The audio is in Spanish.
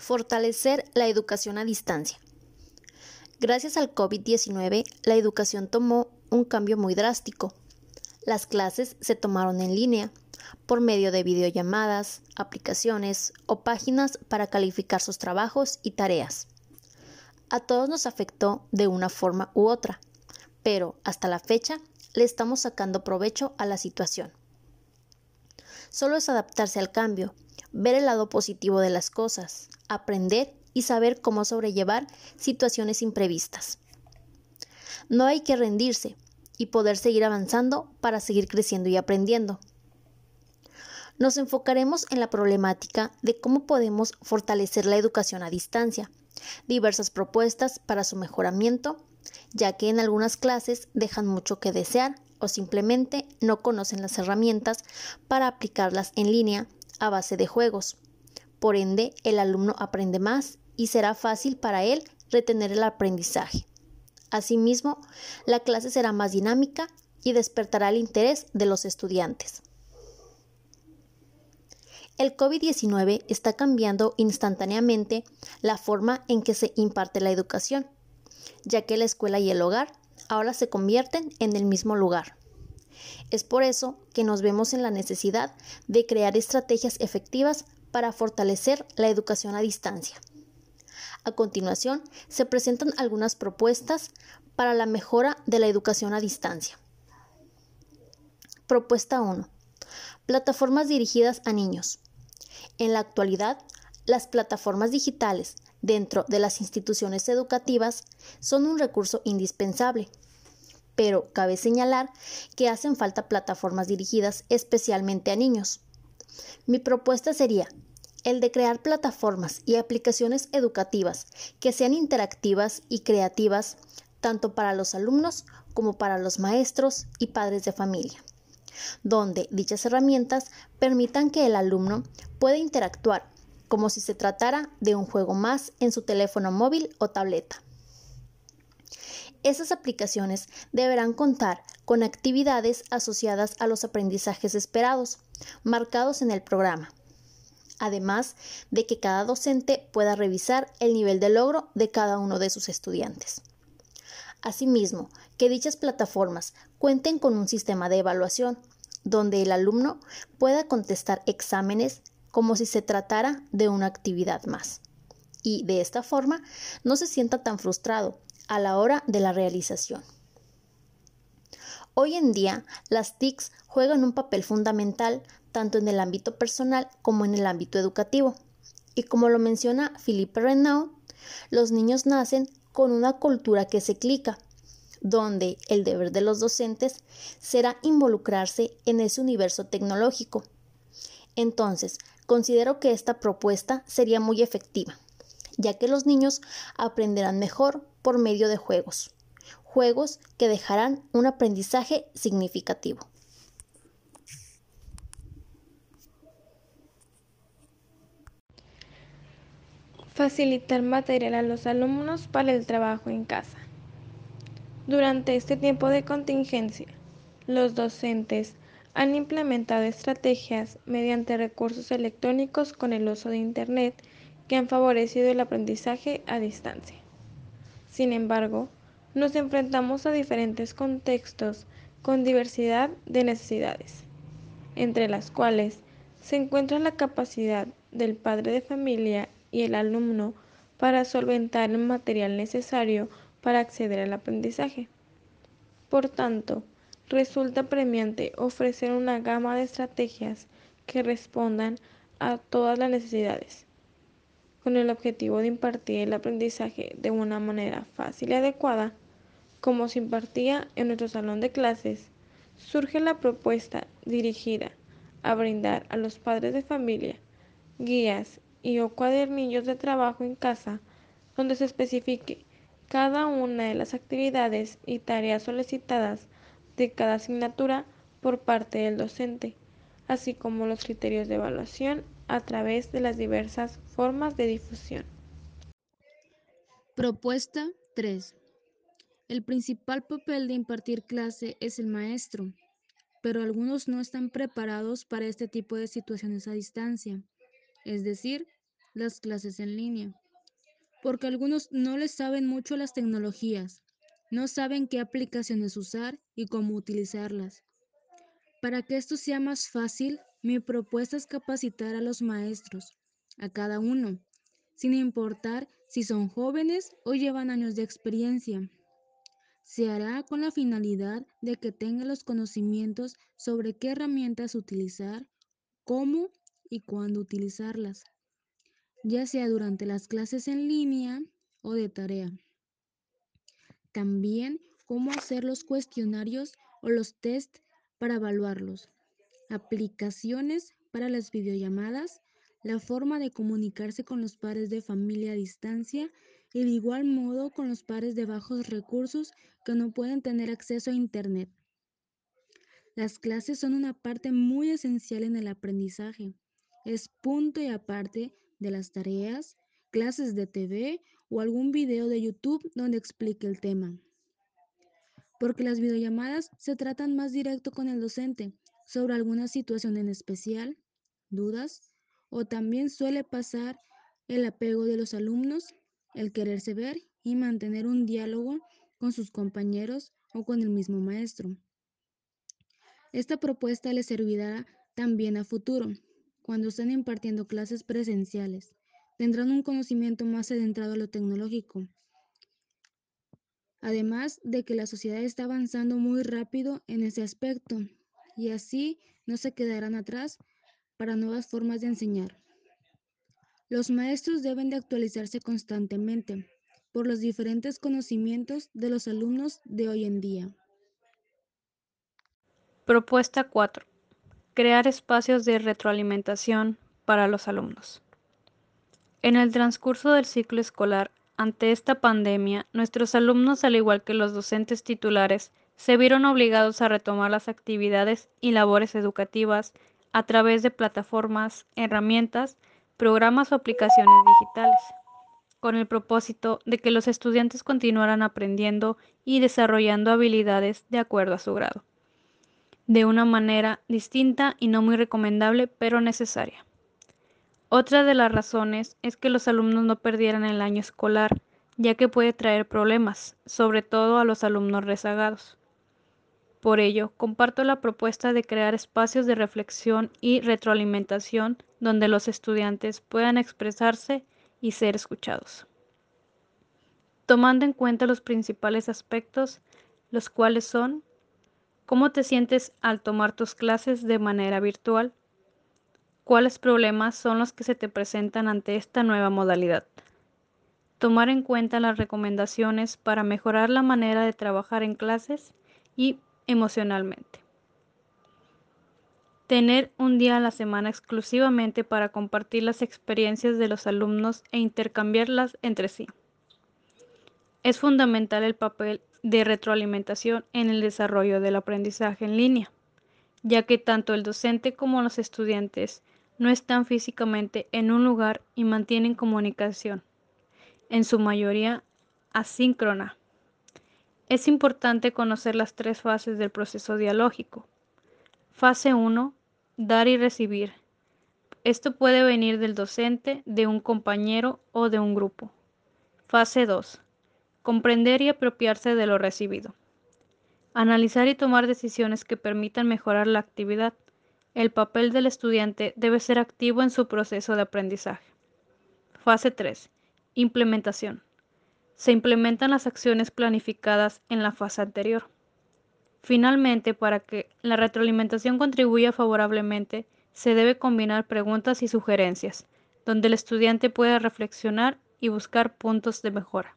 Fortalecer la educación a distancia. Gracias al COVID-19, la educación tomó un cambio muy drástico. Las clases se tomaron en línea por medio de videollamadas, aplicaciones o páginas para calificar sus trabajos y tareas. A todos nos afectó de una forma u otra, pero hasta la fecha le estamos sacando provecho a la situación. Solo es adaptarse al cambio, ver el lado positivo de las cosas, aprender y saber cómo sobrellevar situaciones imprevistas. No hay que rendirse y poder seguir avanzando para seguir creciendo y aprendiendo. Nos enfocaremos en la problemática de cómo podemos fortalecer la educación a distancia, diversas propuestas para su mejoramiento, ya que en algunas clases dejan mucho que desear o simplemente no conocen las herramientas para aplicarlas en línea a base de juegos. Por ende, el alumno aprende más y será fácil para él retener el aprendizaje. Asimismo, la clase será más dinámica y despertará el interés de los estudiantes. El COVID-19 está cambiando instantáneamente la forma en que se imparte la educación, ya que la escuela y el hogar ahora se convierten en el mismo lugar. Es por eso que nos vemos en la necesidad de crear estrategias efectivas para fortalecer la educación a distancia. A continuación, se presentan algunas propuestas para la mejora de la educación a distancia. Propuesta 1. Plataformas dirigidas a niños. En la actualidad, las plataformas digitales dentro de las instituciones educativas son un recurso indispensable pero cabe señalar que hacen falta plataformas dirigidas especialmente a niños. Mi propuesta sería el de crear plataformas y aplicaciones educativas que sean interactivas y creativas tanto para los alumnos como para los maestros y padres de familia, donde dichas herramientas permitan que el alumno pueda interactuar como si se tratara de un juego más en su teléfono móvil o tableta. Esas aplicaciones deberán contar con actividades asociadas a los aprendizajes esperados, marcados en el programa, además de que cada docente pueda revisar el nivel de logro de cada uno de sus estudiantes. Asimismo, que dichas plataformas cuenten con un sistema de evaluación, donde el alumno pueda contestar exámenes como si se tratara de una actividad más. Y de esta forma no se sienta tan frustrado a la hora de la realización. Hoy en día, las TICs juegan un papel fundamental tanto en el ámbito personal como en el ámbito educativo. Y como lo menciona Philippe Renaud, los niños nacen con una cultura que se clica, donde el deber de los docentes será involucrarse en ese universo tecnológico. Entonces, considero que esta propuesta sería muy efectiva, ya que los niños aprenderán mejor por medio de juegos, juegos que dejarán un aprendizaje significativo. Facilitar material a los alumnos para el trabajo en casa. Durante este tiempo de contingencia, los docentes han implementado estrategias mediante recursos electrónicos con el uso de Internet que han favorecido el aprendizaje a distancia. Sin embargo, nos enfrentamos a diferentes contextos con diversidad de necesidades, entre las cuales se encuentra la capacidad del padre de familia y el alumno para solventar el material necesario para acceder al aprendizaje. Por tanto, resulta premiante ofrecer una gama de estrategias que respondan a todas las necesidades con el objetivo de impartir el aprendizaje de una manera fácil y adecuada, como se impartía en nuestro salón de clases, surge la propuesta dirigida a brindar a los padres de familia guías y o cuadernillos de trabajo en casa donde se especifique cada una de las actividades y tareas solicitadas de cada asignatura por parte del docente, así como los criterios de evaluación a través de las diversas formas de difusión. Propuesta 3. El principal papel de impartir clase es el maestro, pero algunos no están preparados para este tipo de situaciones a distancia, es decir, las clases en línea, porque algunos no les saben mucho las tecnologías, no saben qué aplicaciones usar y cómo utilizarlas. Para que esto sea más fácil, mi propuesta es capacitar a los maestros, a cada uno, sin importar si son jóvenes o llevan años de experiencia. Se hará con la finalidad de que tengan los conocimientos sobre qué herramientas utilizar, cómo y cuándo utilizarlas, ya sea durante las clases en línea o de tarea. También cómo hacer los cuestionarios o los test para evaluarlos, aplicaciones para las videollamadas, la forma de comunicarse con los padres de familia a distancia y de igual modo con los padres de bajos recursos que no pueden tener acceso a Internet. Las clases son una parte muy esencial en el aprendizaje. Es punto y aparte de las tareas, clases de TV o algún video de YouTube donde explique el tema. Porque las videollamadas se tratan más directo con el docente sobre alguna situación en especial, dudas, o también suele pasar el apego de los alumnos, el quererse ver y mantener un diálogo con sus compañeros o con el mismo maestro. Esta propuesta les servirá también a futuro, cuando estén impartiendo clases presenciales. Tendrán un conocimiento más adentrado a lo tecnológico. Además de que la sociedad está avanzando muy rápido en ese aspecto y así no se quedarán atrás para nuevas formas de enseñar. Los maestros deben de actualizarse constantemente por los diferentes conocimientos de los alumnos de hoy en día. Propuesta 4. Crear espacios de retroalimentación para los alumnos. En el transcurso del ciclo escolar, ante esta pandemia, nuestros alumnos, al igual que los docentes titulares, se vieron obligados a retomar las actividades y labores educativas a través de plataformas, herramientas, programas o aplicaciones digitales, con el propósito de que los estudiantes continuaran aprendiendo y desarrollando habilidades de acuerdo a su grado de una manera distinta y no muy recomendable, pero necesaria. Otra de las razones es que los alumnos no perdieran el año escolar, ya que puede traer problemas, sobre todo a los alumnos rezagados. Por ello, comparto la propuesta de crear espacios de reflexión y retroalimentación donde los estudiantes puedan expresarse y ser escuchados. Tomando en cuenta los principales aspectos, los cuales son ¿Cómo te sientes al tomar tus clases de manera virtual? ¿Cuáles problemas son los que se te presentan ante esta nueva modalidad? Tomar en cuenta las recomendaciones para mejorar la manera de trabajar en clases y emocionalmente. Tener un día a la semana exclusivamente para compartir las experiencias de los alumnos e intercambiarlas entre sí. Es fundamental el papel de retroalimentación en el desarrollo del aprendizaje en línea, ya que tanto el docente como los estudiantes no están físicamente en un lugar y mantienen comunicación, en su mayoría asíncrona. Es importante conocer las tres fases del proceso dialógico. Fase 1. Dar y recibir. Esto puede venir del docente, de un compañero o de un grupo. Fase 2 comprender y apropiarse de lo recibido, analizar y tomar decisiones que permitan mejorar la actividad. El papel del estudiante debe ser activo en su proceso de aprendizaje. Fase 3. Implementación. Se implementan las acciones planificadas en la fase anterior. Finalmente, para que la retroalimentación contribuya favorablemente, se debe combinar preguntas y sugerencias, donde el estudiante pueda reflexionar y buscar puntos de mejora.